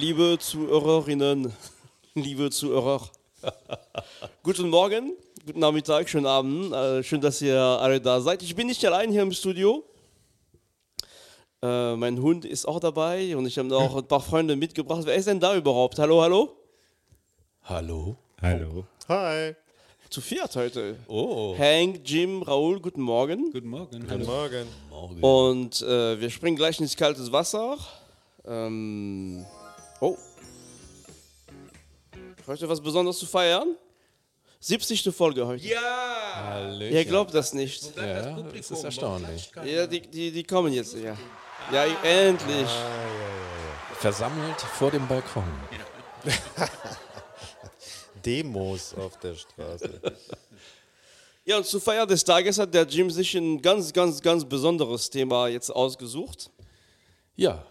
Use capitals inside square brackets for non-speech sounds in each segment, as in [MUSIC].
Liebe Zuhörerinnen, [LAUGHS] liebe Zuhörer, [LAUGHS] guten Morgen, guten Nachmittag, schönen Abend. Äh, schön, dass ihr alle da seid. Ich bin nicht allein hier im Studio. Äh, mein Hund ist auch dabei und ich habe auch ein paar Freunde mitgebracht. Wer ist denn da überhaupt? Hallo, hallo? Hallo. Hallo. Hi. Zu viert heute. Oh. Hank, Jim, Raoul, guten Morgen. Guten Morgen. Guten Morgen. Morgen. Und äh, wir springen gleich ins kaltes Wasser. Ähm, oh. Heute was Besonderes zu feiern? 70. Folge heute. Ja! Hallöchen. Ihr glaubt das nicht. Ja, das ist erstaunlich. Ja, die, die, die kommen jetzt, ja. Ja, endlich. Versammelt vor dem Balkon. [LAUGHS] Demos auf der Straße. Ja, und zur Feier des Tages hat der Jim sich ein ganz, ganz, ganz besonderes Thema jetzt ausgesucht. Ja,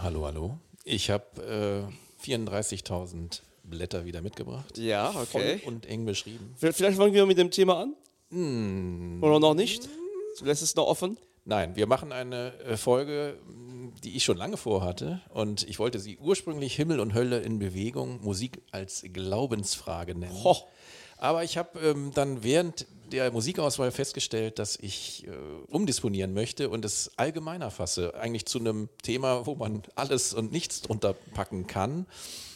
hallo, hallo. Ich habe äh, 34.000 Blätter wieder mitgebracht. Ja, okay. Voll und eng beschrieben. Vielleicht fangen wir mit dem Thema an? Hm. Oder noch nicht? Du lässt es noch offen? Nein, wir machen eine äh, Folge, die ich schon lange vorhatte. Und ich wollte sie ursprünglich Himmel und Hölle in Bewegung, Musik als Glaubensfrage nennen. Ho. Aber ich habe ähm, dann während der Musikauswahl festgestellt, dass ich äh, umdisponieren möchte und es allgemeiner fasse, eigentlich zu einem Thema, wo man alles und nichts drunter packen kann.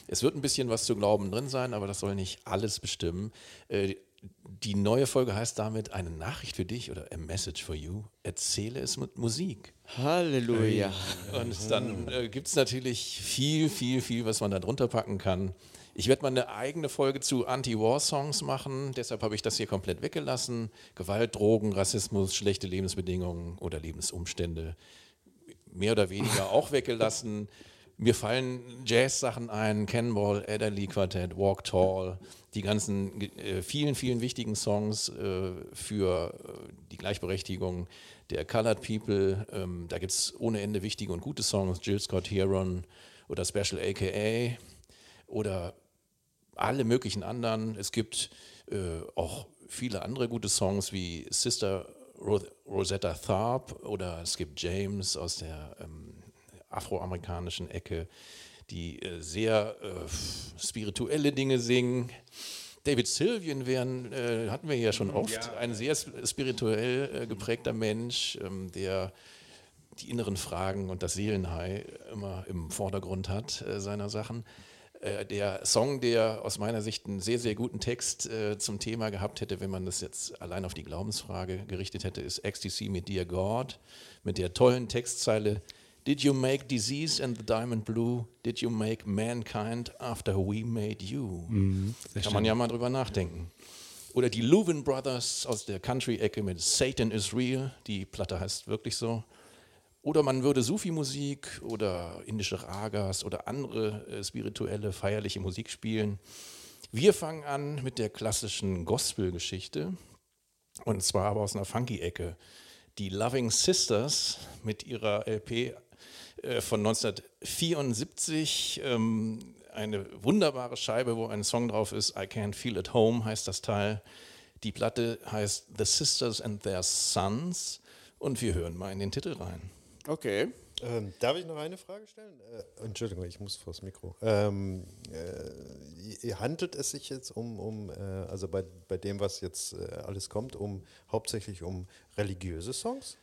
Es wird ein bisschen was zu glauben drin sein, aber das soll nicht alles bestimmen. Äh, die neue Folge heißt damit eine Nachricht für dich oder a message for you. Erzähle es mit Musik. Halleluja. Und dann äh, gibt es natürlich viel, viel, viel, was man da drunter packen kann. Ich werde mal eine eigene Folge zu Anti-War-Songs machen, deshalb habe ich das hier komplett weggelassen. Gewalt, Drogen, Rassismus, schlechte Lebensbedingungen oder Lebensumstände mehr oder weniger auch [LAUGHS] weggelassen. Mir fallen Jazz-Sachen ein, Cannonball, Adderley Quartet, Walk Tall, die ganzen äh, vielen, vielen wichtigen Songs äh, für äh, die Gleichberechtigung der Colored People. Ähm, da gibt es ohne Ende wichtige und gute Songs, Jill Scott Heron oder Special AKA oder alle möglichen anderen. Es gibt äh, auch viele andere gute Songs wie Sister Ro Rosetta Tharpe oder es gibt James aus der ähm, afroamerikanischen Ecke, die äh, sehr äh, spirituelle Dinge singen. David Sylvian wären, äh, hatten wir ja schon oft, ja. ein sehr spirituell äh, geprägter Mensch, ähm, der die inneren Fragen und das Seelenhai immer im Vordergrund hat äh, seiner Sachen. Äh, der Song, der aus meiner Sicht einen sehr, sehr guten Text äh, zum Thema gehabt hätte, wenn man das jetzt allein auf die Glaubensfrage gerichtet hätte, ist Ecstasy mit Dear God, mit der tollen Textzeile Did you make disease and the diamond blue? Did you make mankind after we made you? Mhm, Kann stimmt. man ja mal drüber nachdenken. Oder die Leuven Brothers aus der Country-Ecke mit Satan is real. Die Platte heißt wirklich so. Oder man würde Sufi-Musik oder indische Ragas oder andere äh, spirituelle, feierliche Musik spielen. Wir fangen an mit der klassischen Gospel-Geschichte. Und zwar aber aus einer Funky-Ecke. Die Loving Sisters mit ihrer LP äh, von 1974. Ähm, eine wunderbare Scheibe, wo ein Song drauf ist. I Can't Feel at Home heißt das Teil. Die Platte heißt The Sisters and Their Sons. Und wir hören mal in den Titel rein. Okay. Ähm, darf ich noch eine Frage stellen? Äh, Entschuldigung, ich muss vors Mikro. Ähm, äh, handelt es sich jetzt um, um äh, also bei, bei dem, was jetzt äh, alles kommt, um hauptsächlich um religiöse Songs?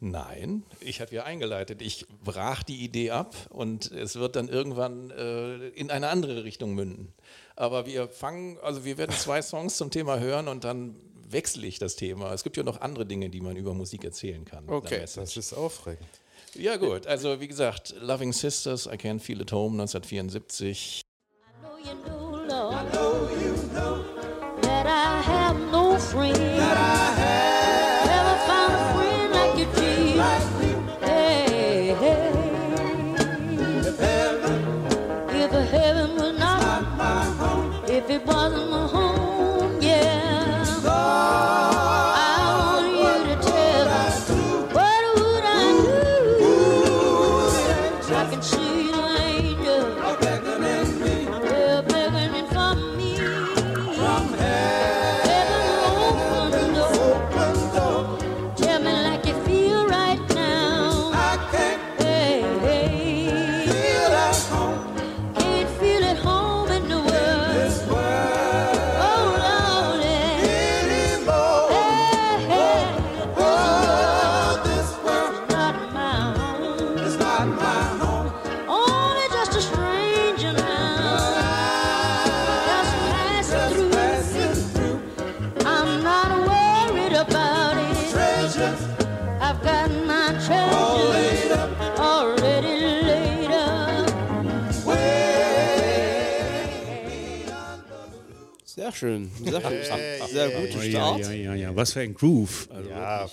Nein, ich hatte ja eingeleitet. Ich brach die Idee ab und es wird dann irgendwann äh, in eine andere Richtung münden. Aber wir fangen, also wir werden zwei Songs zum Thema hören und dann wechsle ich das Thema. Es gibt ja noch andere Dinge, die man über Musik erzählen kann. Okay, das ist aufregend. Ja gut, also wie gesagt, Loving Sisters, I Can't Feel at Home 1974. I know you know, Lord, I know you know that I have no friend. That I have never found a friend like you, Jesus. Like hey, hey. If heaven, if heaven not, not my home, if it wasn't my home, schön. Sehr. Hey, sehr hey, guter Ja, Start. ja, ja, ja. Was für ein Groove.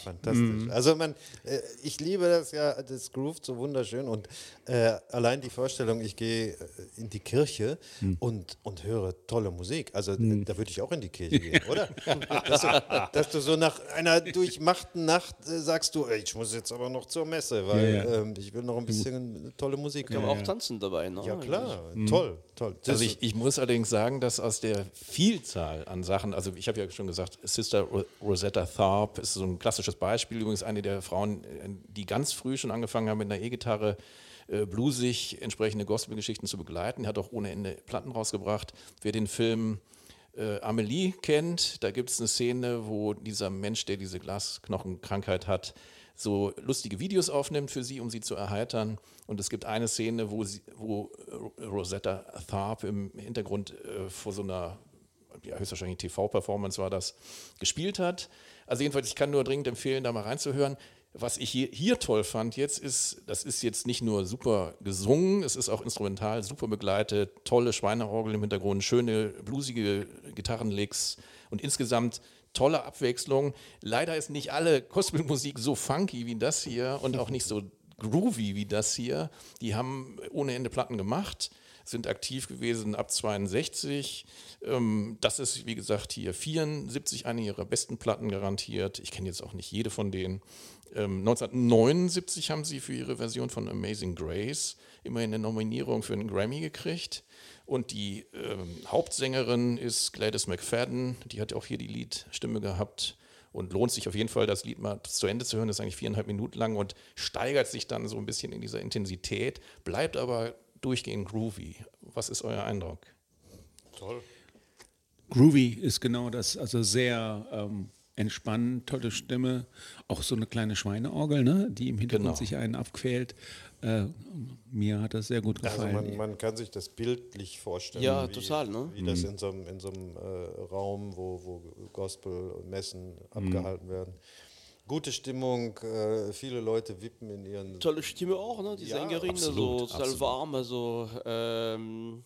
Also fantastisch. Also man, äh, ich liebe das ja, das groovt so wunderschön und äh, allein die Vorstellung, ich gehe äh, in die Kirche und, und höre tolle Musik. Also äh, da würde ich auch in die Kirche gehen, oder? [LAUGHS] dass, du, dass du so nach einer durchmachten Nacht äh, sagst du, ey, ich muss jetzt aber noch zur Messe, weil Ja, ja. Ähm, ich will noch ein bisschen tolle Musik Kann man hören. auch tanzen dabei. Ne? Ja klar, toll, toll. Das Also ich, ich muss allerdings sagen, dass aus der Vielzahl an Sachen, also ich habe ja schon gesagt, Sister Ro- Rosetta Tharpe ist so ein klassisches Beispiel, übrigens eine der Frauen, äh, die ganz früh schon angefangen haben mit einer E-Gitarre äh, bluesig entsprechende Gospelgeschichten zu begleiten, hat auch ohne Ende Platten rausgebracht. Wer den Film äh, Amelie kennt, da gibt es eine Szene, wo dieser Mensch, der diese Glasknochenkrankheit hat, so lustige Videos aufnimmt für sie, um sie zu erheitern. Und es gibt eine Szene, wo, sie, wo äh, Rosetta Tharpe im Hintergrund äh, vor so einer, ja, höchstwahrscheinlich TV-Performance war das, gespielt hat. Also jedenfalls, ich kann nur dringend empfehlen, da mal reinzuhören. Was ich hier, hier toll fand jetzt ist, das ist jetzt nicht nur super gesungen, es ist auch instrumental super begleitet, tolle Schweineorgel im Hintergrund, schöne bluesige Gitarrenlicks und insgesamt tolle Abwechslung. Leider ist nicht alle Gospelmusik so funky wie das hier und auch nicht so groovy wie das hier. Die haben ohne Ende Platten gemacht, sind aktiv gewesen ab 62. Ähm, das ist, wie gesagt, hier 74, eine ihrer besten Platten garantiert. Ich kenne jetzt auch nicht jede von denen. Ähm, 1979 haben sie für ihre Version von Amazing Grace immerhin eine Nominierung für einen Grammy gekriegt. Und die ähm, Hauptsängerin ist Gladys McFadden, die hat auch hier die Liedstimme gehabt und lohnt sich auf jeden Fall, das Lied mal zu Ende zu hören. Das ist eigentlich viereinhalb Minuten lang und steigert sich dann so ein bisschen in dieser Intensität, bleibt aber durchgehend groovy. Was ist euer Eindruck? Groovy ist genau das, also sehr ähm, entspannend, tolle Stimme, auch so eine kleine Schweineorgel, ne, die im Hintergrund Genau. sich einen abquält. Äh, mir hat das sehr gut Also gefallen. man, man kann sich das bildlich vorstellen, Ja, wie, total, ne? wie das in so einem, in so einem äh, Raum, wo, wo Gospel und Messen Mhm. abgehalten werden. Gute Stimmung, äh, viele Leute wippen in ihren... Tolle Stimme auch, ne? Die Ja, Sängerin, absolut, also total absolut. warm, also ähm,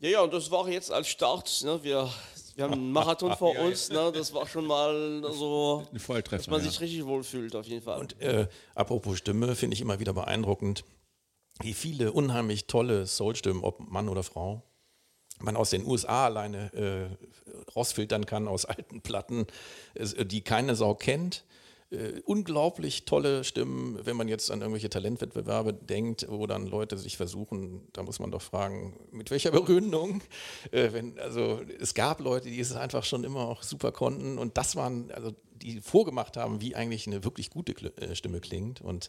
ja, ja, und das war jetzt als Start, ne? Wir, wir haben einen Marathon vor [LAUGHS] uns, ne? Das war schon mal so, Ein Volltreffer. dass man ja. sich richtig wohlfühlt, auf jeden Fall. Und äh, apropos Stimme, finde ich immer wieder beeindruckend, wie viele unheimlich tolle Soulstimmen, ob Mann oder Frau, man aus den USA alleine äh, rausfiltern kann aus [LAUGHS] alten Platten, äh, die keine Sau kennt. Äh, unglaublich tolle Stimmen, wenn man jetzt an irgendwelche Talentwettbewerbe denkt, wo dann Leute sich versuchen, da muss man doch fragen, mit welcher Begründung. Äh, wenn, also es gab Leute, die es einfach schon immer auch super konnten und das waren, also die vorgemacht haben, wie eigentlich eine wirklich gute Kl- äh, Stimme klingt. Und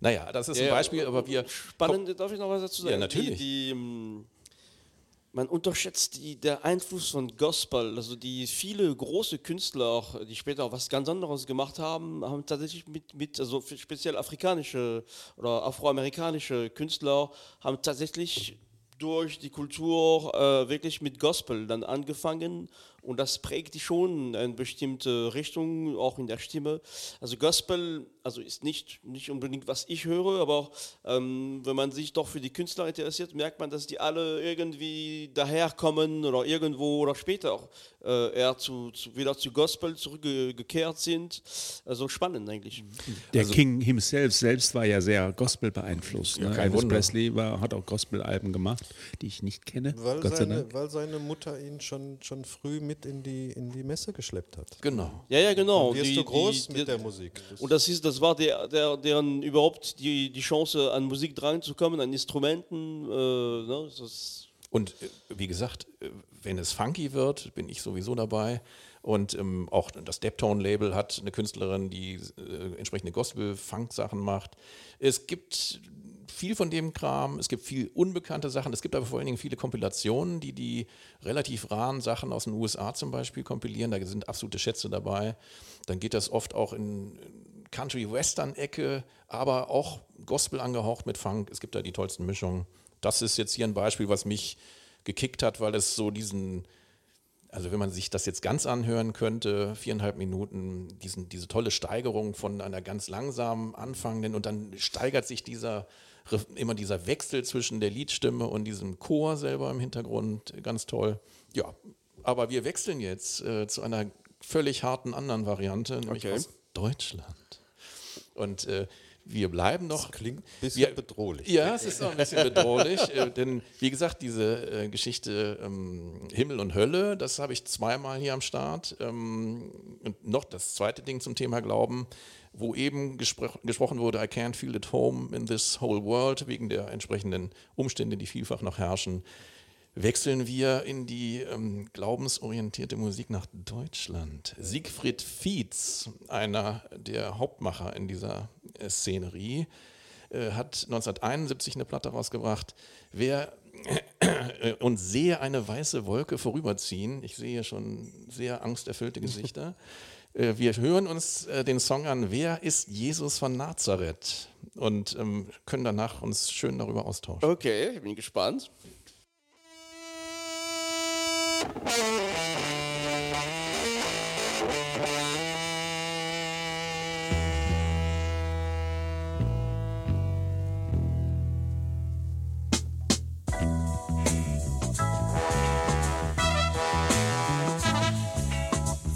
naja, das ist ein Ja, Beispiel, aber wir. Spannend, darf ich noch was dazu sagen? Ja, natürlich. Die, die, ähm, man unterschätzt die, der Einfluss von Gospel, also die viele große Künstler, auch, die später auch was ganz anderes gemacht haben, haben tatsächlich mit, mit also speziell afrikanische oder afroamerikanische Künstler, haben tatsächlich durch die Kultur äh, wirklich mit Gospel dann angefangen und das prägt die schon in bestimmte Richtung, auch in der Stimme. Also Gospel, also ist nicht, nicht unbedingt, was ich höre, aber auch, ähm, wenn man sich doch für die Künstler interessiert, merkt man, dass die alle irgendwie daherkommen oder irgendwo oder später auch äh, eher zu, zu, wieder zu Gospel zurückgekehrt sind. Also spannend eigentlich. Der King himself selbst war ja sehr Gospel beeinflusst. Ne? kein Elvis Wunder. Presley war, hat auch Gospel-Alben gemacht, die ich nicht kenne. Weil Gott sei seine, Dank. weil seine Mutter ihn schon, schon früh mit in die, in die Messe geschleppt hat. Genau. Ja, ja, genau. Wirst Die- du groß die- mit die- der Musik. Das Und das, ist, das war der, der, deren überhaupt die, die Chance, an Musik dranzukommen, an Instrumenten. Äh, ne, das, Und äh, wie gesagt, äh, wenn es funky wird, bin ich sowieso dabei. Und ähm, auch das Deptone-Label hat eine Künstlerin, die äh, entsprechende Gospel-Funk-Sachen macht. Es gibt viel von dem Kram, es gibt viel unbekannte Sachen, es gibt aber vor allen Dingen viele Kompilationen, die die relativ raren Sachen aus den USA zum Beispiel kompilieren. Da sind absolute Schätze dabei. Dann geht das oft auch in Country-Western-Ecke, aber auch Gospel angehaucht mit Funk. Es gibt da die tollsten Mischungen. Das ist jetzt hier ein Beispiel, was mich gekickt hat, weil es so diesen, also wenn man sich das jetzt ganz anhören könnte, viereinhalb Minuten, diesen, diese tolle Steigerung von einer ganz langsamen anfangenden und dann steigert sich dieser immer dieser Wechsel zwischen der Liedstimme und diesem Chor selber im Hintergrund, ganz toll. Ja, aber wir wechseln jetzt äh, zu einer völlig harten anderen Variante, nämlich Okay. aus Deutschland. Und äh, wir bleiben noch. Klingt ein bisschen wir, bedrohlich. Ja, es ist auch ein bisschen bedrohlich, äh, denn wie gesagt, diese äh, Geschichte ähm, Himmel und Hölle, das habe ich zweimal hier am Start. Ähm, und noch das zweite Ding zum Thema Glauben, wo eben gespro gesprochen wurde, I can't feel at home in this whole world, wegen der entsprechenden Umstände, die vielfach noch herrschen. Wechseln wir in die ähm, glaubensorientierte Musik nach Deutschland. Siegfried Fietz, einer der Hauptmacher in dieser äh, Szenerie, äh, hat 1971 eine Platte rausgebracht. Wer äh, und sehe eine weiße Wolke vorüberziehen. Ich sehe schon sehr angsterfüllte Gesichter. [LAUGHS] Äh, Wir hören uns äh, den Song an, Wer ist Jesus von Nazareth? Und ähm, können danach uns schön darüber austauschen. Okay, ich bin gespannt.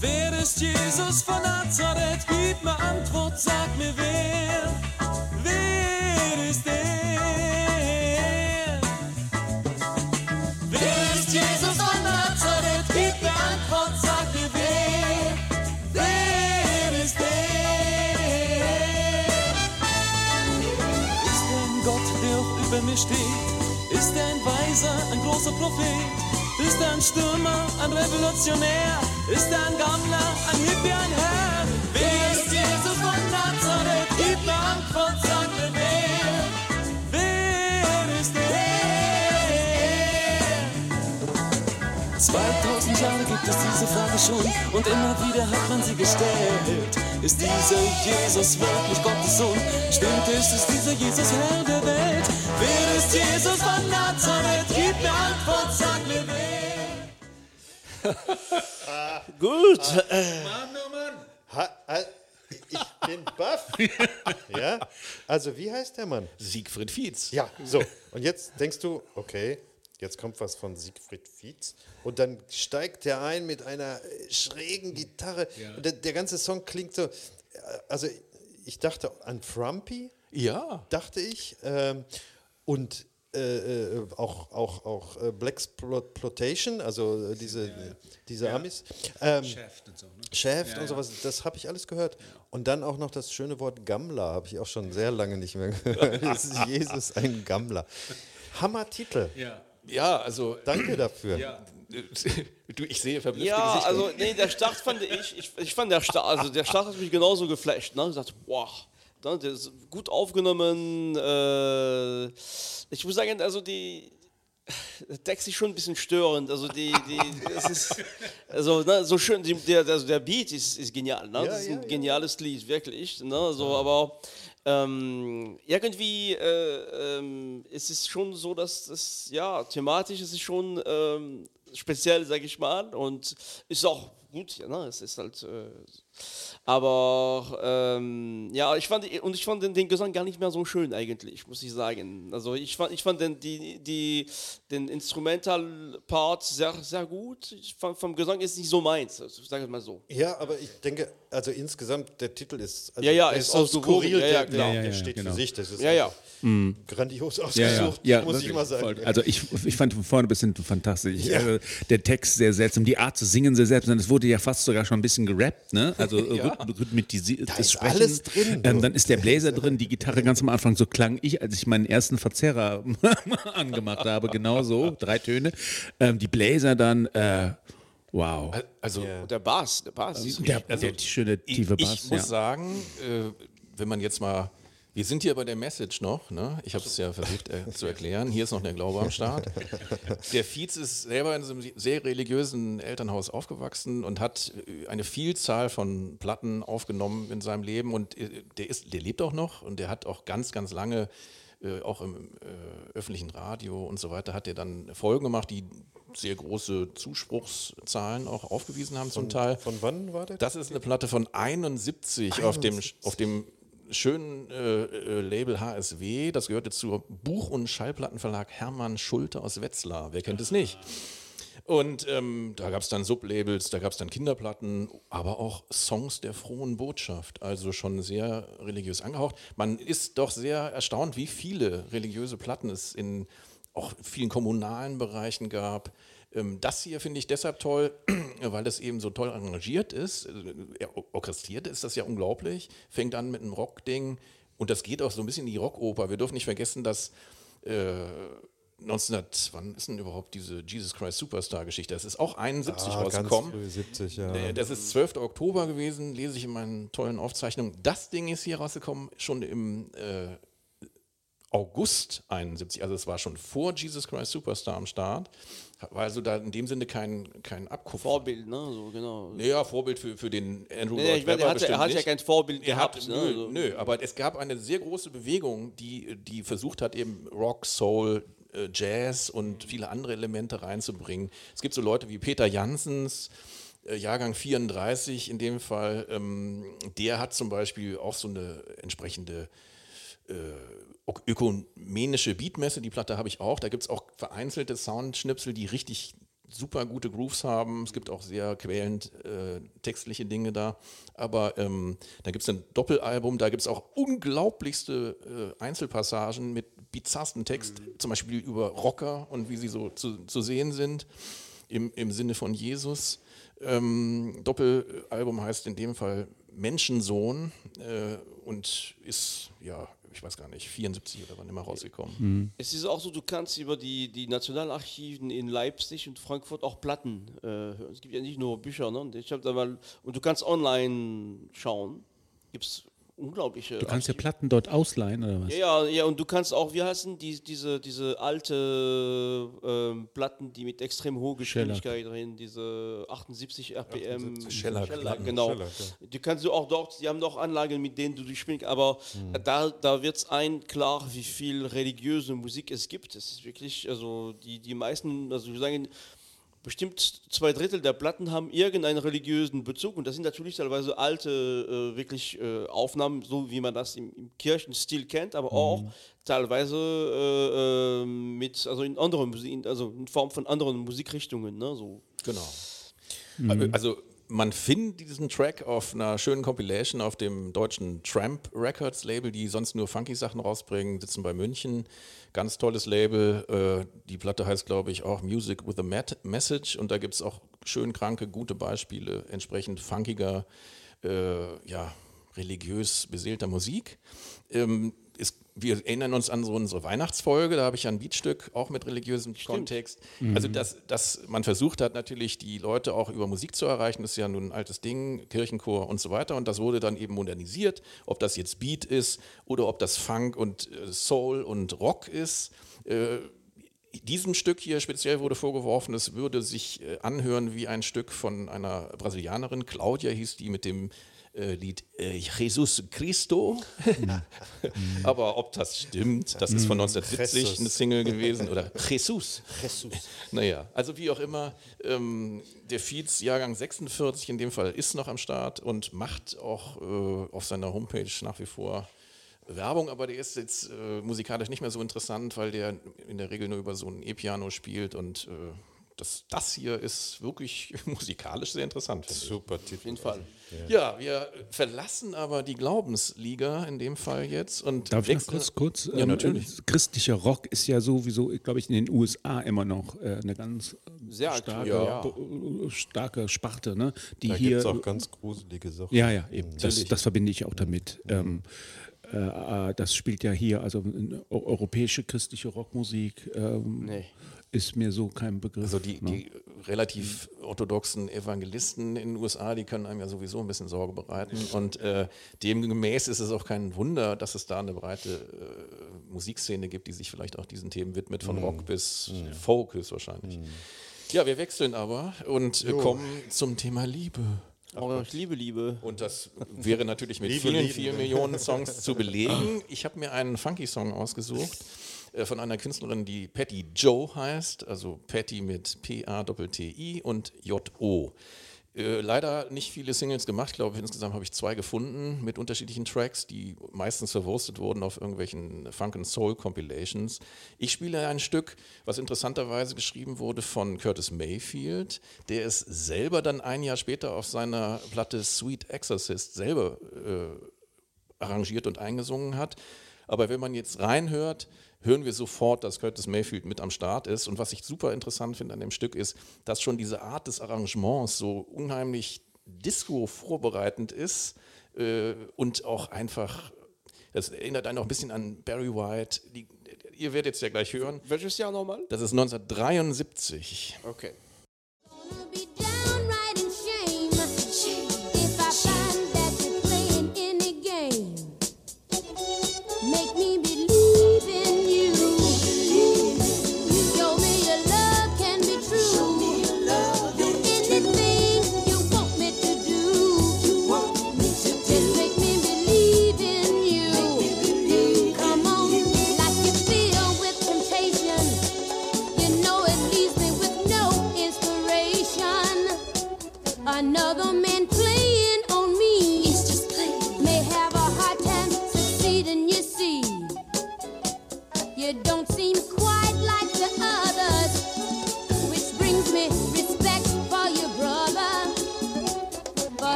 Wer ist Jesus von Nazareth? Gib mir Antwort, sag mir wer. Wer ist er? Großer Prophet? Ist ein Stürmer, ein Revolutionär? Ist ein Gammler, ein Hippie, ein Herr? Wer ist Jesus von Nazareth? Gib mir Antwort, sag mir wer. Wer ist er? 2000 Jahre gibt es diese Frage schon und immer wieder hat man sie gestellt. Ist dieser Jesus wirklich Gottes Sohn? Stimmt es, ist dieser Jesus Herr der Welt? Wer ist Jesus von Nazareth? Gib mir Antwort, sag mir wer. [LAUGHS] Gut. Ha, ha, ich bin baff. [LAUGHS] ja? Also, wie heißt der Mann? Siegfried Fietz. Ja, so. Und jetzt denkst du, okay, jetzt kommt was von Siegfried Fietz. Und dann steigt der ein mit einer äh, schrägen Gitarre. Und der, der ganze Song klingt so. äh, Also, ich dachte an Frumpy, Ja. dachte ich. Ähm, und äh, äh, auch, auch, auch äh, Black Exploitation, also äh, diese, diese Amis. Ähm, Chef und so. Ne? Chef und sowas, das habe ich alles gehört. Und dann auch noch das schöne Wort Gammler, habe ich auch schon sehr lange nicht mehr [LAUGHS] gehört. Jesus ein Gammler. Hammer-Titel. Ja. Ja, also Danke dafür. [LAUGHS] du, ich sehe verblüffte Ja, Gesichter. also nee, der Start fand ich, ich, ich fand der Start, also der Start hat mich genauso geflasht, ne? Ich dachte, boah, ne, der ist gut aufgenommen. Äh, ich muss sagen, also die der Text ist schon ein bisschen störend. Also die, die, es ist, also ne, so schön, die, der, also der Beat ist, ist genial, ne? Ja, das ist ein ja, ja. geniales Lied, wirklich, ne? So, aber ähm, irgendwie äh, ähm, es ist schon so, dass das ja thematisch ist es schon ähm, speziell, sage ich mal, und ist auch gut, ja, ne? Es ist halt, äh, aber ähm, ja, ich fand und ich fand den, den Gesang gar nicht mehr so schön eigentlich, muss ich sagen. Also ich fand, ich fand den, die, die, den Instrumental-Part sehr, sehr gut. Ich fand, vom Gesang ist nicht so meins, also ich sage es mal so. Ja, aber ich denke, also insgesamt, der Titel ist. Also Ja, ja, der ist auch skurril, Ja, ja, der, klar. der, Ja, der steht genau. für sich. Das ist Ja, ja. grandios Ja, ausgesucht, ja, ja, muss ich mal sagen. Also ich, ich fand von vorne bis hinten fantastisch. Also der Text sehr seltsam, die Art zu singen sehr seltsam. Es wurde ja fast sogar schon ein bisschen gerappt, ne? Also [LAUGHS] ja. rhythmisi- das ist Sprechen. alles drin. Ähm, dann ist der Bläser drin, die Gitarre ganz am Anfang. So klang ich, als ich meinen ersten Verzerrer [LAUGHS] angemacht habe. Genau so, drei Töne. Ähm, die Bläser dann, äh, wow. also Und der Bass, der Bass. Der, der schöne tiefe ich, Bass. ich muss ja. sagen, äh, wenn man jetzt mal, wir sind hier bei der Message noch, ne? ich habe es ja versucht äh, zu erklären, hier ist noch der Glaube am Start. Der Fietz ist selber in einem sehr religiösen Elternhaus aufgewachsen und hat äh, eine Vielzahl von Platten aufgenommen in seinem Leben und äh, der, ist, der lebt auch noch und der hat auch ganz, ganz lange äh, auch im äh, öffentlichen Radio und so weiter, hat er dann Folgen gemacht, die sehr große Zuspruchszahlen auch aufgewiesen haben zum Teil. Von wann war der? Das ist eine Platte von 71, auf dem, auf dem schönen äh, äh, Label HSW. Das gehörte zur Buch- und Schallplattenverlag Hermann Schulte aus Wetzlar. Wer kennt es nicht? Und ähm, da gab es dann Sublabels, da gab es dann Kinderplatten, aber auch Songs der frohen Botschaft, also schon sehr religiös angehaucht. Man ist doch sehr erstaunt, wie viele religiöse Platten es in auch vielen kommunalen Bereichen gab. Ähm, das hier finde ich deshalb toll, [CLEARS THROAT] weil es eben so toll arrangiert ist. Äh, orchestriert ist das ja unglaublich. Fängt an mit einem Rockding und das geht auch so ein bisschen in die Rockoper. Wir dürfen nicht vergessen, dass äh, 1900, wann ist denn überhaupt diese Jesus Christ Superstar Geschichte? Das ist auch 71 Ah, rausgekommen. Ganz früh, 70, ja. Äh, Das ist 12. Oktober gewesen, lese ich in meinen tollen Aufzeichnungen. Das Ding ist hier rausgekommen, schon im äh, August 71, also es war schon vor Jesus Christ Superstar am Start. War also da in dem Sinne kein, kein Abkupfer. Vorbild, ne? So, genau. Naja, Vorbild für, für den Andrew Nee, Lloyd ich Webber er hat, ja- er hat kein Vorbild Er hat, gehabt. ne? nö, Also, nö, aber es gab eine sehr große Bewegung, die, die versucht hat, eben Rock, Soul, äh, Jazz und viele andere Elemente reinzubringen. Es gibt so Leute wie Peter Janssens, äh, Jahrgang 34 in dem Fall, ähm, der hat zum Beispiel auch so eine entsprechende ökumenische Beatmesse, die Platte habe ich auch. Da gibt es auch vereinzelte Soundschnipsel, die richtig super gute Grooves haben. Es gibt auch sehr quälend äh, textliche Dinge da. Aber ähm, da gibt es ein Doppelalbum, da gibt es auch unglaublichste äh, Einzelpassagen mit bizarrsten Text, zum Beispiel über Rocker und wie sie so zu, zu sehen sind im, im Sinne von Jesus. Ähm, Doppelalbum heißt in dem Fall Menschensohn äh, und ist, ja, ich weiß gar nicht, 74 oder wann immer rausgekommen. Es ist auch so, du kannst über die, die Nationalarchiven in Leipzig und Frankfurt auch Platten äh, hören. Es gibt ja nicht nur Bücher, ne? Und Ich da mal, und du kannst online schauen. Gibt es unglaubliche. Du kannst ja. Platten dort ausleihen oder was? Ja, ja, ja, und du kannst auch, wie heißen die, diese, diese alte ähm, Platten, die mit extrem hoher Geschwindigkeit drin, diese 78 RPM. 78 Shellac-Platten. genau. Shellac, Die kannst du auch dort, die haben doch Anlagen, mit denen du die spielen aber Hm. da, da wird es ein klar, wie viel religiöse Musik es gibt. Es ist wirklich, also die, die meisten, also wir sagen, bestimmt zwei Drittel der Platten haben irgendeinen religiösen Bezug und das sind natürlich teilweise alte, äh, wirklich äh, Aufnahmen, so wie man das im, im Kirchenstil kennt, aber auch teilweise äh, äh, mit, also in anderen Musik, in- also in Form von anderen Musikrichtungen, ne, so. Genau. Also man findet diesen Track auf einer schönen Compilation auf dem deutschen Tramp Records Label, die sonst nur funky Sachen rausbringen, sitzen bei München. Ganz tolles Label. Äh, die Platte heißt, glaube ich, auch Music with a Message und da gibt es auch schön kranke, gute Beispiele, entsprechend funkiger, äh, ja, religiös beseelter Musik. Ähm, ist, wir erinnern uns an so unsere Weihnachtsfolge, da habe ich ja ein Beatstück auch mit religiösem Kontext. Also, dass, dass man versucht hat, natürlich die Leute auch über Musik zu erreichen, das ist ja nun ein altes Ding, Kirchenchor und so weiter. Und das wurde dann eben modernisiert, ob das jetzt Beat ist oder ob das Funk und äh, Soul und Rock ist. Äh, diesem Stück hier speziell wurde vorgeworfen, es würde sich äh, anhören wie ein Stück von einer Brasilianerin, Claudia hieß die mit dem äh, Lied äh, Jesus Cristo. [LAUGHS] Aber ob das stimmt, das ist von 1970 Jesus. eine Single gewesen oder [LAUGHS] Jesus. Naja, also wie auch immer, ähm, der Feeds Jahrgang 46 in dem Fall ist noch am Start und macht auch äh, auf seiner Homepage nach wie vor Werbung, aber der ist jetzt äh, musikalisch nicht mehr so interessant, weil der in der Regel nur über so ein E-Piano spielt und äh, das, das hier ist wirklich [LAUGHS] musikalisch sehr interessant. Super Titel. Auf jeden Fall. Ja, wir verlassen aber die Glaubensliga in dem Fall jetzt und Darf ich noch kurz, kurz? Ja, ähm, natürlich. äh, Christlicher Rock ist ja sowieso, glaube ich, in den USA immer noch äh, eine ganz Sehr aktiv, starke, ja. bo- starke Sparte, ne? Die Da gibt es auch ganz gruselige Sachen. Ja, ja, eben. Das, Natürlich. das verbinde ich auch damit. Ähm, äh, äh, das spielt ja hier, also äh, eu- europäische christliche Rockmusik ähm, Nee. Ist mir so kein Begriff. Also die, ne? die relativ orthodoxen Evangelisten in den USA, die können einem ja sowieso ein bisschen Sorge bereiten. Und äh, demgemäß ist es auch kein Wunder, dass es da eine breite äh, Musikszene gibt, die sich vielleicht auch diesen Themen widmet, von Rock bis Folk höchstwahrscheinlich. Ja, wir wechseln aber und äh, kommen zum Thema Liebe. Aber ich liebe Liebe. Und das wäre natürlich mit Liebe, vielen, Liebe. vielen Millionen Songs zu belegen. Ich habe mir einen Funky-Song ausgesucht von einer Künstlerin, die Patty Joe heißt, also Patty mit P-A-T-T-I und J-O. Äh, leider nicht viele Singles gemacht. Ich glaube, insgesamt habe ich zwei gefunden mit unterschiedlichen Tracks, die meistens verwurstet wurden auf irgendwelchen Funk and Soul Compilations. Ich spiele ein Stück, was interessanterweise geschrieben wurde von Curtis Mayfield, der es selber dann ein Jahr später auf seiner Platte Sweet Exorcist selber äh, arrangiert und eingesungen hat. Aber wenn man jetzt reinhört, hören wir sofort, dass Curtis Mayfield mit am Start ist. Und was ich super interessant finde an dem Stück ist, dass schon diese Art des Arrangements so unheimlich Disco vorbereitend ist äh, und auch einfach, das erinnert einen auch ein bisschen an Barry White. Die, ihr werdet es ja gleich hören. Welches Jahr nochmal? Das ist 1973. Okay.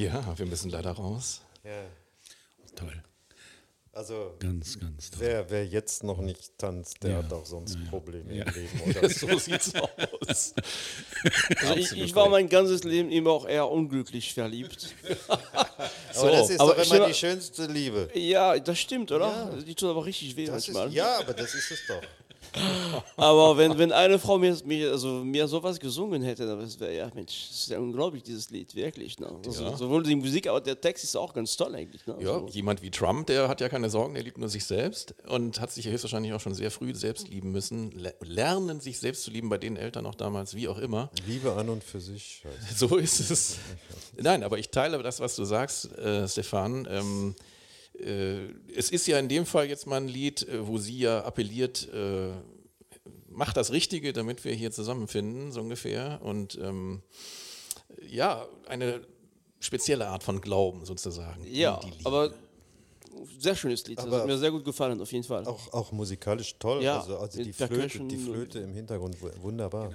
Ja, wir müssen leider raus. Ja, Toll. also Ganz, ganz toll. wer, wer jetzt noch nicht tanzt, der Ja. hat auch sonst Probleme Ja. im Leben. [LAUGHS] Oder? So sieht's aus. Also ich, ich war mein ganzes Leben immer auch eher unglücklich verliebt. [LAUGHS] aber das ist aber doch immer die schönste Liebe. Ja, das stimmt, oder? Ja. Die tut aber richtig weh Das ist, manchmal. ja, aber das ist es doch. [LAUGHS] Aber wenn, wenn eine Frau mir, mir, also mir sowas gesungen hätte, dann wäre ja, Mensch, das ist ja unglaublich, dieses Lied, wirklich. Ne? Also, Ja. Sowohl die Musik, aber der Text ist auch ganz toll eigentlich. Ne? Ja, Also, jemand wie Trump, der hat ja keine Sorgen, der liebt nur sich selbst und hat sich ja höchstwahrscheinlich auch schon sehr früh selbst lieben müssen. Le- Lernen, sich selbst zu lieben, bei den Eltern auch damals, wie auch immer. Liebe an und für sich. heißt [LAUGHS] So ist es. Nein, aber ich teile das, was du sagst, äh, Stefan. Ähm, äh, es ist ja in dem Fall jetzt mal ein Lied, äh, wo sie ja appelliert, äh, mach das Richtige, damit wir hier zusammenfinden, so ungefähr. Und ähm, ja, eine spezielle Art von Glauben sozusagen. ja, die Liebe. aber sehr schönes Lied. Das Aber- hat mir sehr gut gefallen, auf jeden Fall. Auch, auch musikalisch toll. Ja, also, also die, Flöte, Percussion die Flöte im Hintergrund, wu- wunderbar.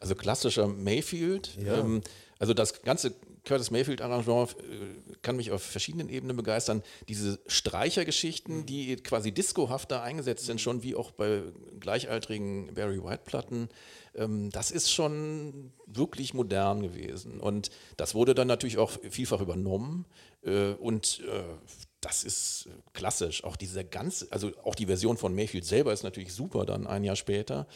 Also klassischer Mayfield. Ja. Ähm, also das ganze Curtis Mayfield-Arrangement äh, kann mich auf verschiedenen Ebenen begeistern. Diese Streichergeschichten, die quasi discohafter eingesetzt sind, schon wie auch bei gleichaltrigen Barry White-Platten, ähm, das ist schon wirklich modern gewesen. Und das wurde dann natürlich auch vielfach übernommen. Äh, und äh, das ist äh, klassisch. Auch diese ganze, also auch die Version von Mayfield selber ist natürlich super dann ein Jahr später.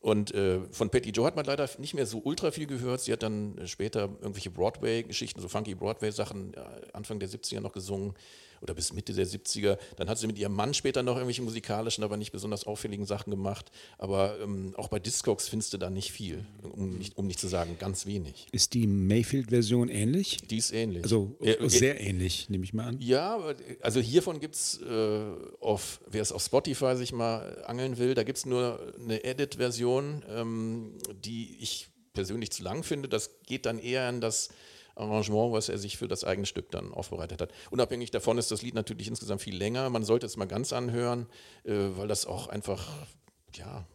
Und äh, von Patty Joe hat man leider nicht mehr so ultra viel gehört. Sie hat dann äh, später irgendwelche Broadway-Geschichten, so funky Broadway-Sachen äh, Anfang der 70er noch gesungen oder bis Mitte der 70er. Dann hat sie mit ihrem Mann später noch irgendwelche musikalischen, aber nicht besonders auffälligen Sachen gemacht. Aber ähm, auch bei Discogs findest du da nicht viel, um nicht, um nicht zu sagen ganz wenig. Ist die Mayfield-Version ähnlich? Die ist ähnlich. Also äh, sehr ähnlich, nehme ich mal an. Ja, aber, also hiervon gibt es, äh, auf, wer es auf Spotify sich mal angeln will, da gibt es nur eine Edit-Version, ähm, die ich persönlich zu lang finde. Das geht dann eher in das Arrangement, was er sich für das eigene Stück dann aufbereitet hat. Unabhängig davon ist das Lied natürlich insgesamt viel länger. Man sollte es mal ganz anhören, äh, weil das auch einfach, ja,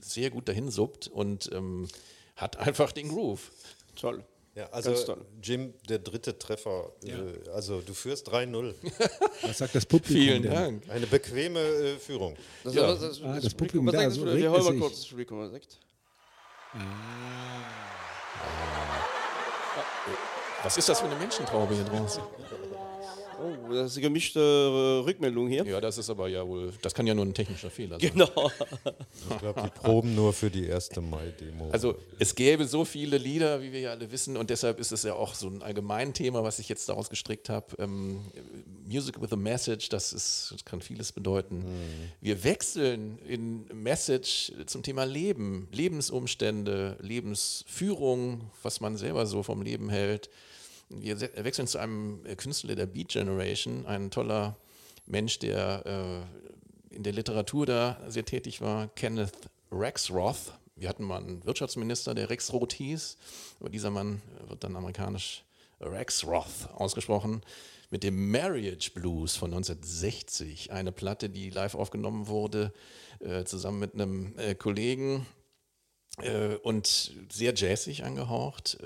sehr gut dahin suppt und ähm, hat einfach den Groove. Toll. Ja, also. Jim, der dritte Treffer. Äh, also du führst 3-0. Was [LAUGHS] sagt das Publikum Vielen denn? Dank. Eine bequeme äh, Führung. Das, Ja. das, das, Ah, das Publikum was da, das so regt Wir es hören mal sich. kurz das Publikum, was ist das für eine Menschentraube hier draußen? Oh, das ist eine gemischte äh, Rückmeldung hier. Ja, das ist aber ja wohl, das kann ja nur ein technischer Fehler sein. Genau. Ich glaube, die proben nur für die erste Mai-Demo. Also es gäbe so viele Lieder, wie wir ja alle wissen, und deshalb ist es ja auch so ein Allgemeinthema, was ich jetzt daraus gestrickt habe. Ähm, Music with a Message, das, ist, das kann vieles bedeuten. Wir wechseln in Message zum Thema Leben, Lebensumstände, Lebensführung, was man selber so vom Leben hält. Wir se- wechseln zu einem äh, Künstler der Beat Generation, ein toller Mensch, der äh, in der Literatur da sehr tätig war, Kenneth Rexroth. Wir hatten mal einen Wirtschaftsminister, der Rexroth hieß, aber dieser Mann wird dann amerikanisch Rexroth ausgesprochen, mit dem Marriage Blues von 1960, eine Platte, die live aufgenommen wurde, äh, zusammen mit einem äh, Kollegen äh, und sehr jazzig angehaucht.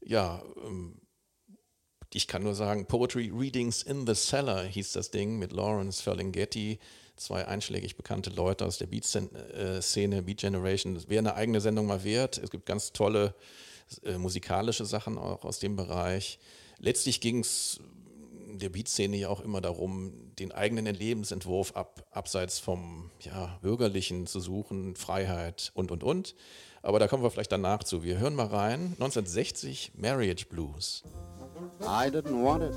Äh, ja, ähm, ich kann nur sagen, Poetry Readings in the Cellar hieß das Ding mit Lawrence Ferlinghetti, zwei einschlägig bekannte Leute aus der Beat-Szene, Beat Generation. Das wäre eine eigene Sendung mal wert. Es gibt ganz tolle äh, musikalische Sachen auch aus dem Bereich. Letztlich ging es der Beat-Szene ja auch immer darum, den eigenen Lebensentwurf ab, abseits vom ja, Bürgerlichen zu suchen, Freiheit und, und, und. Aber da kommen wir vielleicht danach zu. Wir hören mal rein. 1960 Marriage Blues. I didn't want it.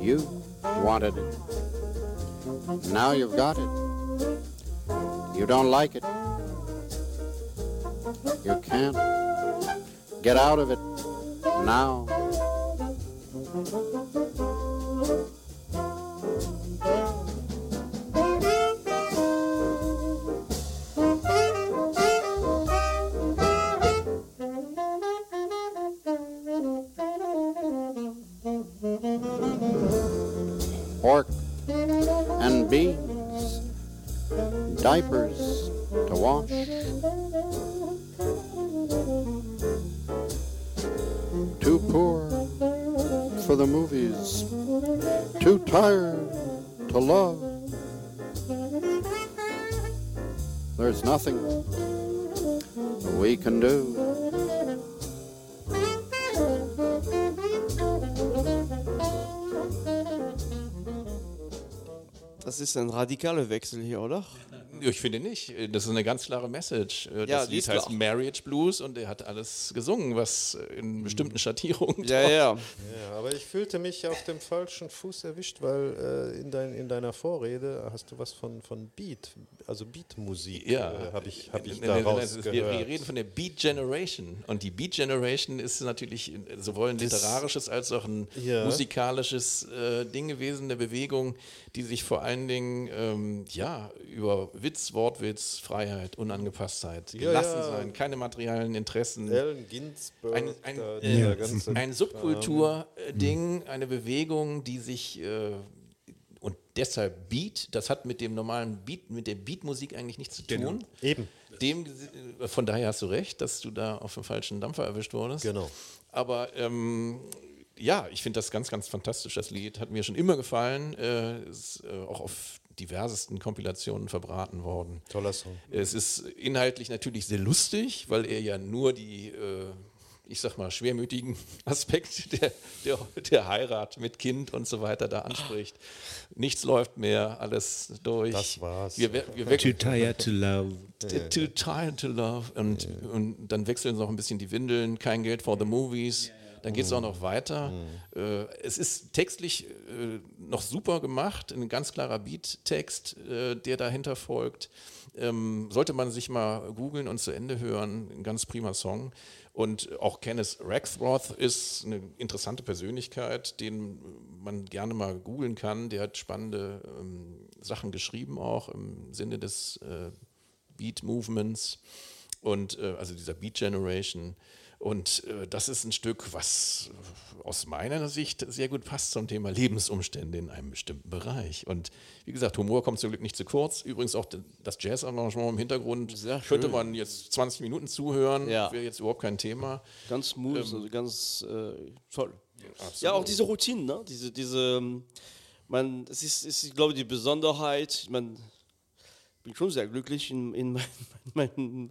You wanted it. Now you've got it. You don't like it. You can't get out of it now. Pork and beans, diapers to wash. Too poor for the movies, too tired to love. There's nothing we can do. Ist ein radikaler Wechsel hier, oder? Ich finde nicht. Das ist eine ganz klare Message. Das Ja, Lied heißt klar. Marriage Blues und er hat alles gesungen, was in bestimmten Schattierungen. Ja, ja. Ja, aber ich fühlte mich auf dem falschen Fuß erwischt, weil äh, in, dein, in deiner Vorrede hast du was von, von Beat, also Beatmusik, Ja, äh, habe ich, hab ich daraus es ist- wir, gehört. wir reden von der Beat Generation und die Beat Generation ist natürlich sowohl ein literarisches als auch ein Ja. musikalisches äh, Ding gewesen, eine Bewegung, die sich vor allen Dingen ähm, ja über Witz, Wortwitz, Freiheit, Unangepasstheit, gelassen ja. sein, keine materiellen Interessen. Allen Ginsberg, Ein- ein- äh, Ein Subkultur-Ding, eine Bewegung, die sich äh, und deshalb Beat, das hat mit dem normalen Beat, mit der Beatmusik eigentlich nichts zu tun. Eben. Dem, von daher hast du recht, dass du da auf dem falschen Dampfer erwischt wurdest. Genau. Aber ähm, ja, ich finde das ganz, ganz fantastisch. Das Lied hat mir schon immer gefallen. Äh, ist äh, auch auf diversesten Kompilationen verbraten worden. Toller Song. Es ist inhaltlich natürlich sehr lustig, weil er ja nur die, äh, ich sag mal, schwermütigen [LAUGHS] Aspekte der, der, der Heirat mit Kind und so weiter da anspricht. Nichts läuft mehr, alles durch. Das war's. Wir, we- wir Too tired to love. [LAUGHS] Too tired to love. Und, und dann wechseln sie noch ein bisschen die Windeln, kein Geld for the movies. Dann geht es auch noch weiter. Äh, es ist textlich äh, noch super gemacht, ein ganz klarer Beat-Text, äh, der dahinter folgt. Ähm, sollte man sich mal googeln und zu Ende hören, ein ganz prima Song. Und auch Kenneth Rexroth ist eine interessante Persönlichkeit, den man gerne mal googeln kann. Der hat spannende ähm, Sachen geschrieben, auch im Sinne des äh, Beat Movements und äh, also dieser Beat Generation. Und äh, das ist ein Stück, was äh, aus meiner Sicht sehr gut passt zum Thema Lebensumstände in einem bestimmten Bereich. Und wie gesagt, Humor kommt zum Glück nicht zu kurz. Übrigens auch das Jazz-Arrangement im Hintergrund könnte man jetzt 20 Minuten zuhören, Ja. wäre jetzt überhaupt kein Thema. Ganz smooth, Ähm, also ganz äh, toll. Absolut. Ja, auch diese Routinen, ne? diese, diese, ähm, man, es ist, ist, ich glaube, die Besonderheit, ich meine, bin schon sehr glücklich in, in [LAUGHS] meinen, meinen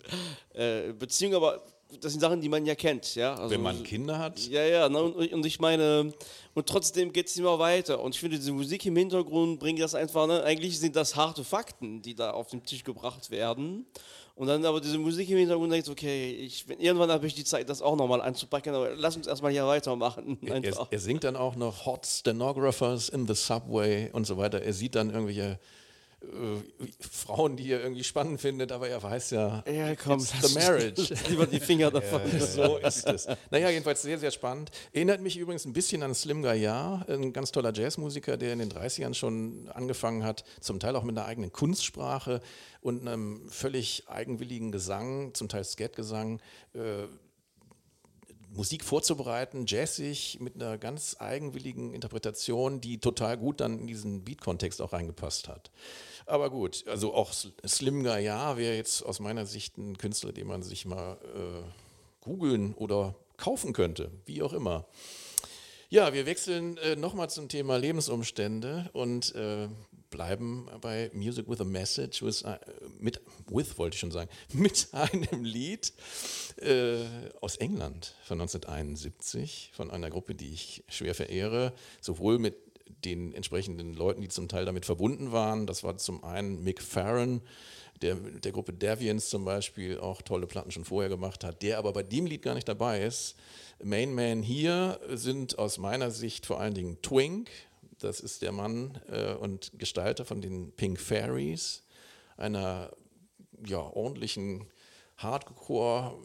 äh, Beziehungen, aber das sind Sachen, die man ja kennt, ja. Also, Wenn man Kinder hat, Ja, ja, ne, und, und ich meine, und trotzdem geht es immer weiter. Und ich finde, diese Musik im Hintergrund bringt das einfach, ne, eigentlich sind das harte Fakten, die da auf den Tisch gebracht werden. Und dann aber diese Musik im Hintergrund denkt, okay, ich, irgendwann habe ich die Zeit, das auch nochmal anzupacken, aber lass uns erstmal hier weitermachen. er, er singt dann auch noch Hot Stenographers in the Subway und so weiter. Er sieht dann irgendwelche Frauen, die er irgendwie spannend findet, aber er weiß ja, ja, komm, it's the marriage. [LAUGHS] lieber die Finger [LAUGHS] davon. So ist es. Naja, jedenfalls sehr, sehr spannend. Erinnert mich übrigens ein bisschen an Slim Gaillard, ein ganz toller Jazzmusiker, der in den 30ern schon angefangen hat, zum Teil auch mit einer eigenen Kunstsprache und einem völlig eigenwilligen Gesang, zum Teil Skatgesang, äh, Musik vorzubereiten, jazzig, mit einer ganz eigenwilligen Interpretation, die total gut dann in diesen Beat-Kontext auch reingepasst hat. Aber gut, also auch Sl- Slim Gaillard wäre jetzt aus meiner Sicht ein Künstler, den man sich mal äh, googeln oder kaufen könnte, wie auch immer. Ja, wir wechseln äh, nochmal zum Thema Lebensumstände und äh, bleiben bei Music with a Message, with, äh, mit, with wollte ich schon sagen, [LAUGHS] mit einem Lied äh, aus England von 1971, von einer Gruppe, die ich schwer verehre, sowohl mit den entsprechenden Leuten, die zum Teil damit verbunden waren. Das war zum einen Mick Farron, der mit der Gruppe Deviants zum Beispiel auch tolle Platten schon vorher gemacht hat, der aber bei dem Lied gar nicht dabei ist. Main Man hier sind aus meiner Sicht vor allen Dingen Twink, das ist der Mann äh, und Gestalter von den Pink Fairies, einer ja, ordentlichen Hardcore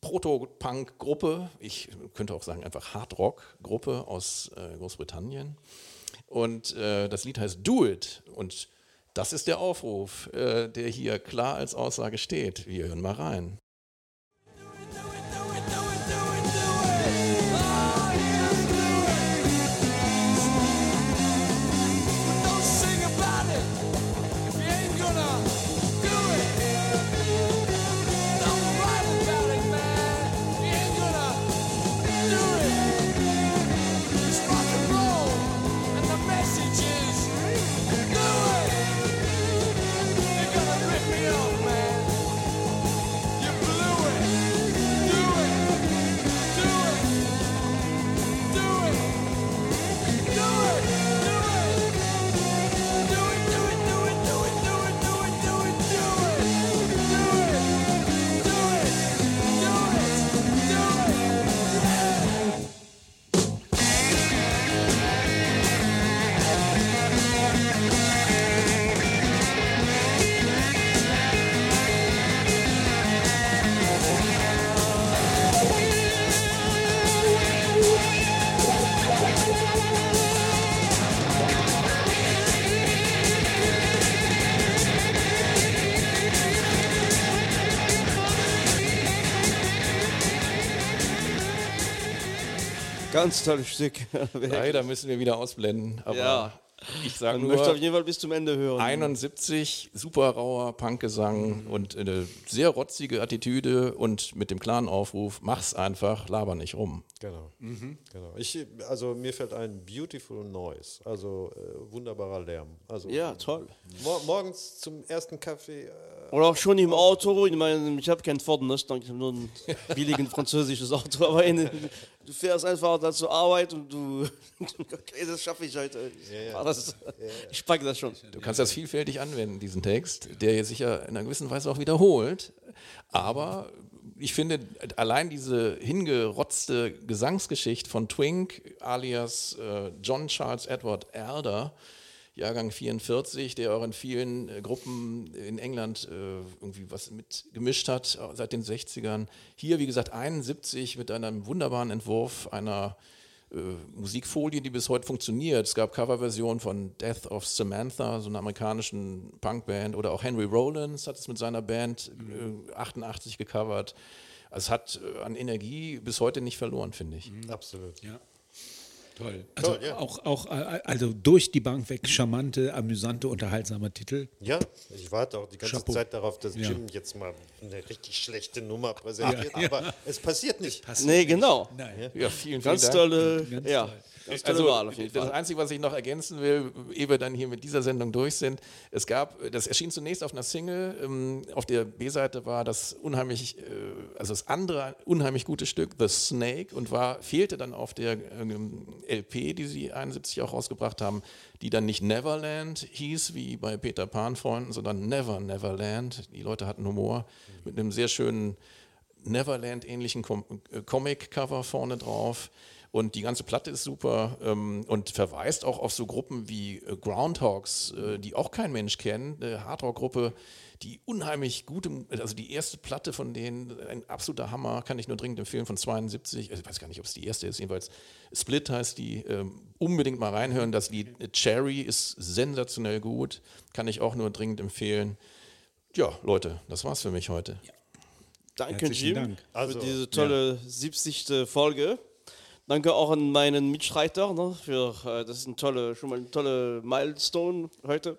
Proto-Punk-Gruppe, ich könnte auch sagen einfach Hardrock-Gruppe aus äh, Großbritannien. Und äh, das Lied heißt Do It. Und das ist der Aufruf, äh, der hier klar als Aussage steht. Wir hören mal rein. Ganz tolles Stück. [LAUGHS] Leider müssen wir wieder ausblenden, aber Ja. ich sage Man möchte auf nur jeden Fall bis zum Ende hören. 71, super rauer Punkgesang und eine sehr rotzige Attitüde und mit dem klaren Aufruf, mach's einfach, laber nicht rum. Genau. genau. Ich, also mir fällt ein Beautiful Noise, also äh, wunderbarer Lärm. Also Ja, toll. mor morgens zum ersten Kaffee. Äh, Oder auch schon im Auto. Ich meine, ich habe keinen Ford Mustang, ich habe nur ein billigen französisches Auto. Aber in, du fährst einfach da zur Arbeit und du, [LAUGHS] okay, das schaffe ich heute. Ah, das, Ich packe das schon. Du kannst das vielfältig anwenden, diesen Text, der jetzt sicher in einer gewissen Weise auch wiederholt. Aber ich finde, allein diese hingerotzte Gesangsgeschichte von Twink alias äh, John Charles Edward Elder, Jahrgang 44, der auch in vielen äh, Gruppen in England äh, irgendwie was mitgemischt hat äh, seit den 60ern. Hier, wie gesagt, 71 mit einem wunderbaren Entwurf einer äh, Musikfolie, die bis heute funktioniert. Es gab Coverversionen von Death of Samantha, so einer amerikanischen Punkband, oder auch Henry Rollins hat es mit seiner Band äh, 88 gecovert. Also es hat äh, an Energie bis heute nicht verloren, finde ich. absolut. Toll. Also auch, auch äh, also durch die Bank weg charmante, amüsante, unterhaltsame Titel. Ja, ich warte auch die ganze Chapeau. Zeit darauf, dass Ja. Jim jetzt mal eine richtig schlechte Nummer präsentiert, aber es passiert nicht. Nee, genau. Nein. Ja, vielen, vielen Ganz Dank. tolle, Ganz ja, toll. Tolle Also, jeden das. Einzige, was ich noch ergänzen will, ehe wir dann hier mit dieser Sendung durch sind, es gab, das erschien zunächst auf einer Single, ähm, auf der B-Seite war das unheimlich, äh, also das andere unheimlich gute Stück, The Snake, und war, fehlte dann auf der ähm, LP, die sie 71 auch rausgebracht haben, die dann nicht Neverland hieß, wie bei Peter Pan-Freunden, sondern Never Neverland. Die Leute hatten Humor mit einem sehr schönen Neverland-ähnlichen Com äh, Comic-Cover vorne drauf. Und die ganze Platte ist super ähm, und verweist auch auf so Gruppen wie äh, Groundhogs, äh, die auch kein Mensch kennt, eine Hardrock-Gruppe, die unheimlich gute, also die erste Platte von denen, ein absoluter Hammer, kann ich nur dringend empfehlen, von 72, ich weiß gar nicht, ob es die erste ist, jedenfalls Split heißt die, ähm, unbedingt mal reinhören, das Lied äh, Cherry ist sensationell gut, kann ich auch nur dringend empfehlen. Ja, Leute, das war's für mich heute. Danke, Herzlichen Jim, Dank. Also, für diese tolle 70. Folge. Danke auch an meinen Mitstreiter, ne, für äh, das ist ein tolle, schon mal ein tolle Milestone heute.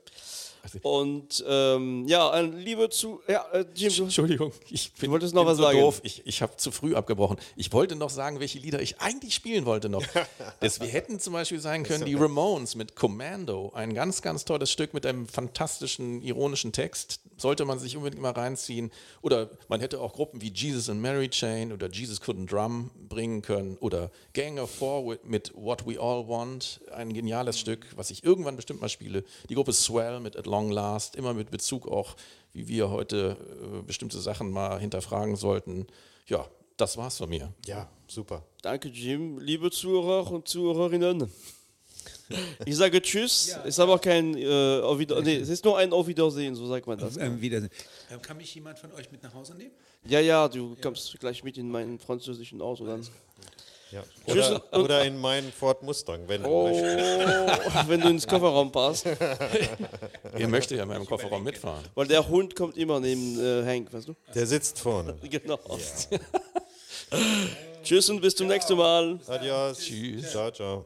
Und ähm, ja, ein Liebe zu, ja, äh, Jim, du, Entschuldigung, ich bin, wolltest noch was so sagen. doof. Ich, ich habe zu früh abgebrochen. Ich wollte noch sagen, welche Lieder ich eigentlich spielen wollte noch. [LAUGHS] das, wir hätten zum Beispiel sein können die Ramones mit Commando. Ein ganz, ganz tolles Stück mit einem fantastischen, ironischen Text. Sollte man sich unbedingt mal reinziehen. Oder man hätte auch Gruppen wie Jesus and Mary Chain oder Jesus Couldn't Drum bringen können. Oder Gang of Four with- mit What We All Want. Ein geniales Stück, was ich irgendwann bestimmt mal spiele. Die Gruppe Swell mit At Long Last. Immer mit Bezug auch, wie wir heute äh, bestimmte Sachen mal hinterfragen sollten. Ja, das war's von mir. ja, super. danke, Jim, liebe Zuhörer und Zuhörerinnen. [LAUGHS] Ich sage Tschüss, ist aber kein äh, auf Wieder nee, es ist nur ein Auf Wiedersehen, so sagt man das. Ähm, Wiedersehen. Ähm, kann mich jemand von euch mit nach Hause nehmen? Ja, ja, du kommst gleich mit in meinen französischen Auto dann. Ja. Oder, oder in meinen Ford Mustang, wenn Oh, du wenn du ins Kofferraum passt. [LAUGHS] Ihr möchtet ja in meinem Kofferraum mitfahren. Weil der Hund kommt immer neben äh, Hank, weißt du? Der sitzt vorne. [LAUGHS] Genau. [LAUGHS] Tschüss und bis zum nächsten Mal. Adios. Tschüss. Ciao, ciao.